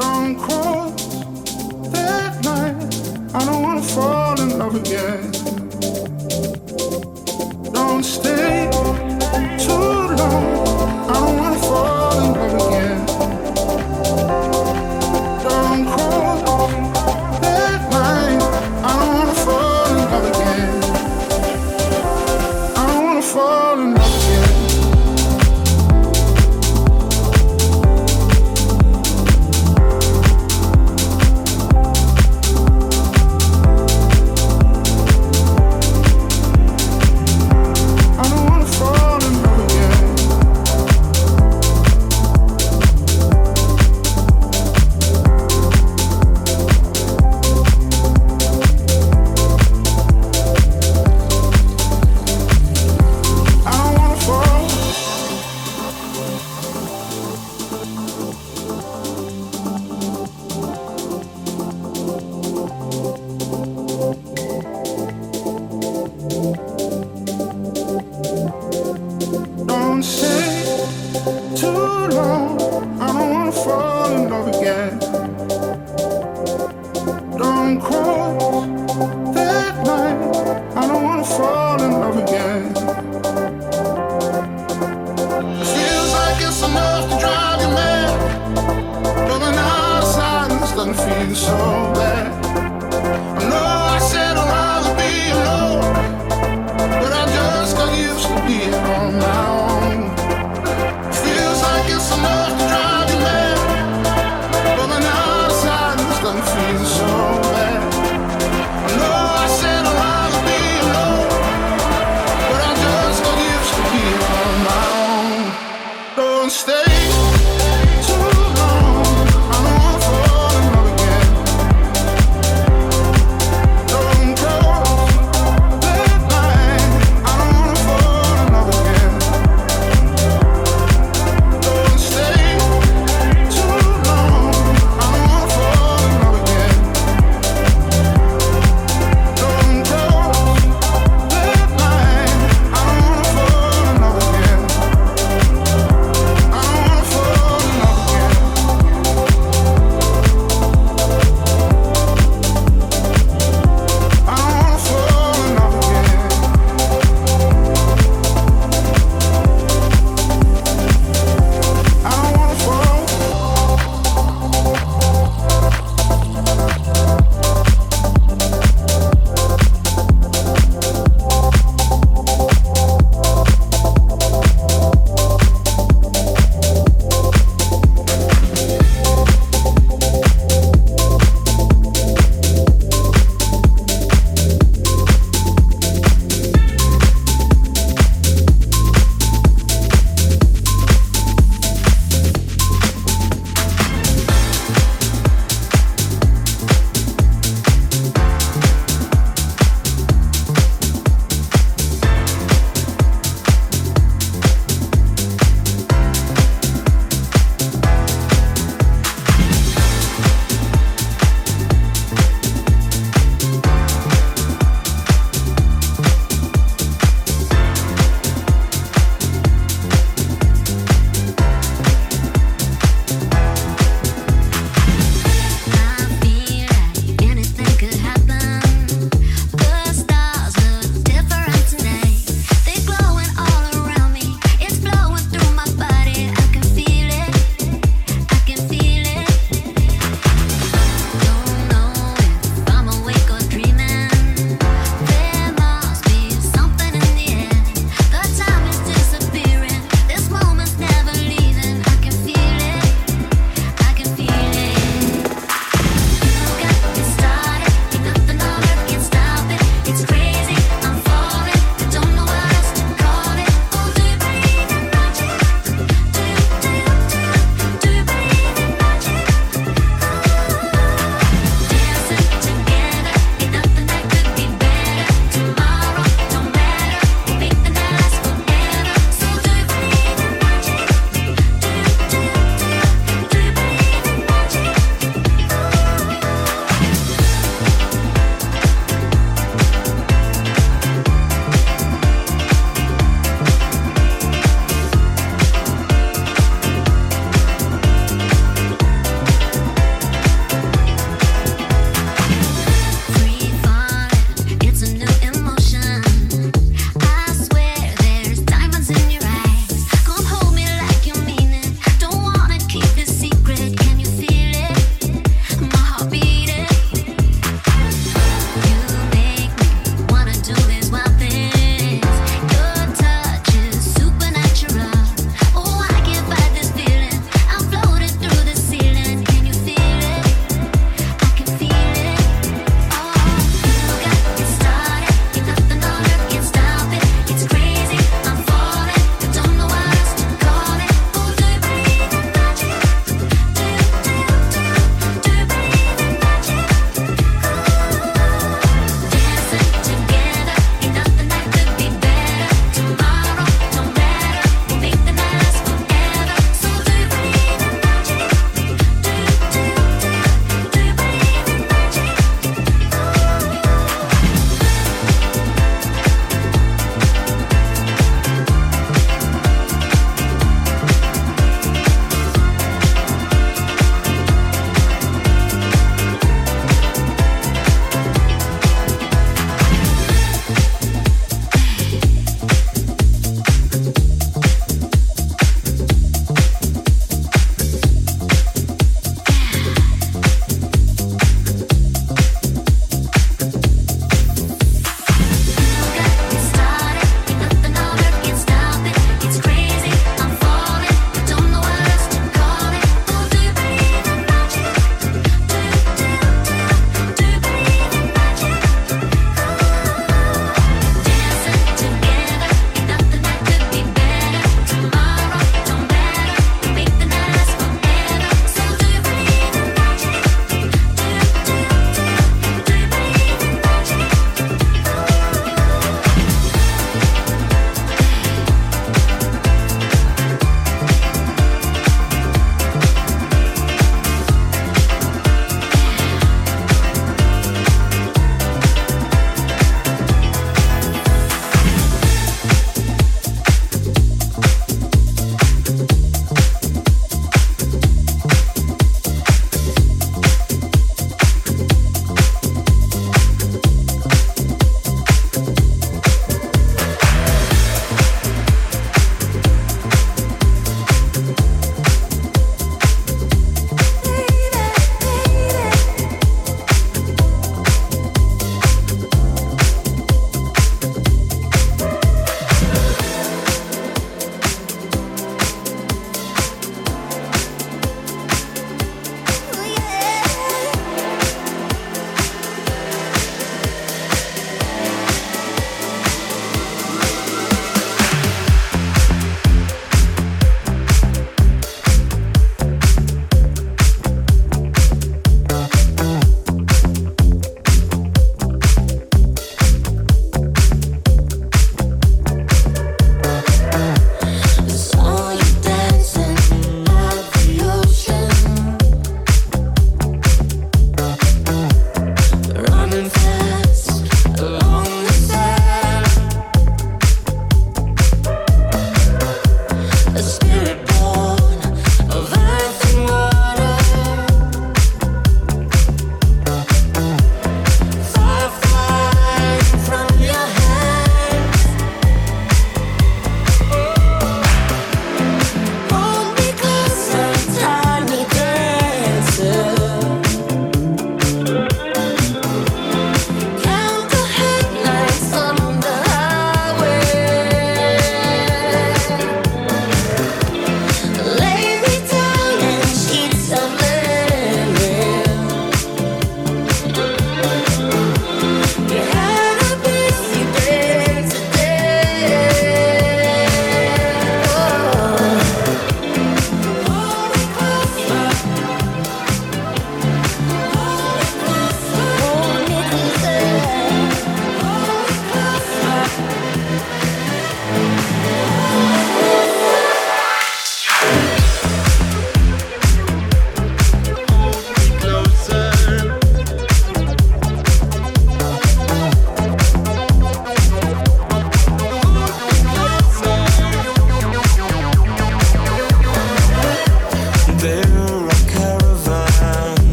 don't cross that line. I don't wanna fall in love again. Don't stay.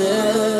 Feel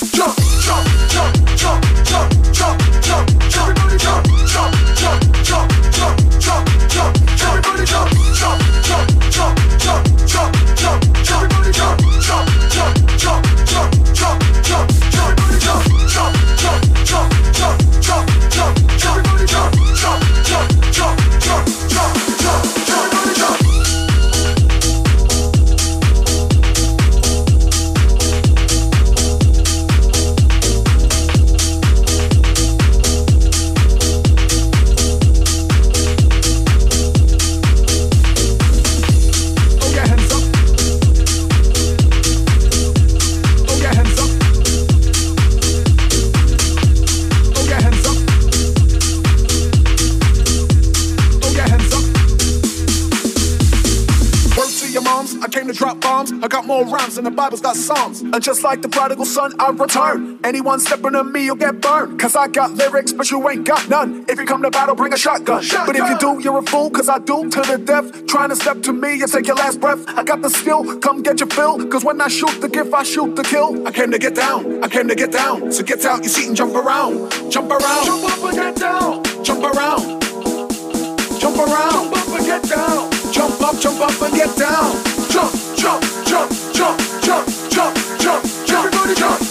got more rhymes than the Bible's got Psalms. And just like the prodigal son, I return. Anyone stepping on me, you'll get burned. Cause I got lyrics, but you ain't got none. If you come to battle, bring a shotgun. shotgun. But if you do, you're a fool, cause I do to the death. Trying to step to me and take your last breath. I got the skill, come get your fill. Cause when I shoot the gift, I shoot the kill. I came to get down, I came to get down. So get out your seat and jump around. Jump around. Jump up and get down. Jump around. Jump around. Jump up and get down. Jump up, jump up and get down. Jump, jump, jump, jump, jump, jump, jump, jump. Jump, jump,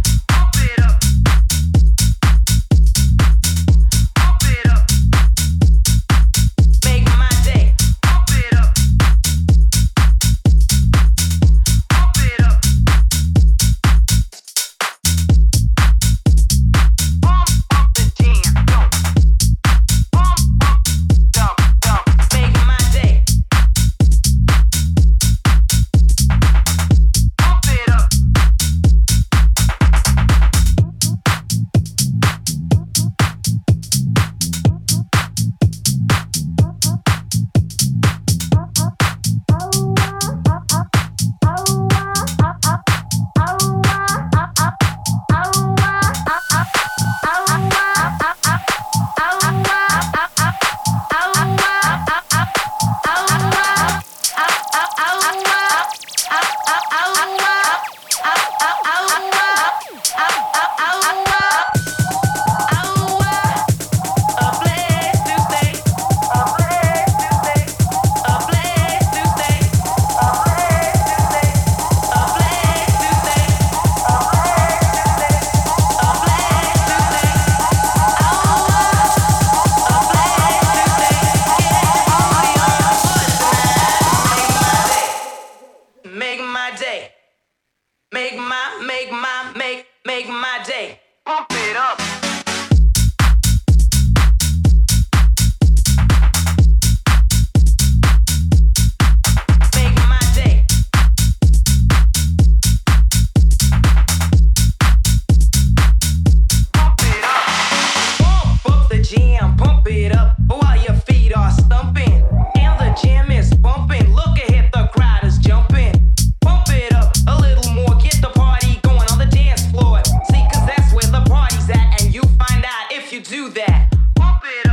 whoop it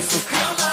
powerful.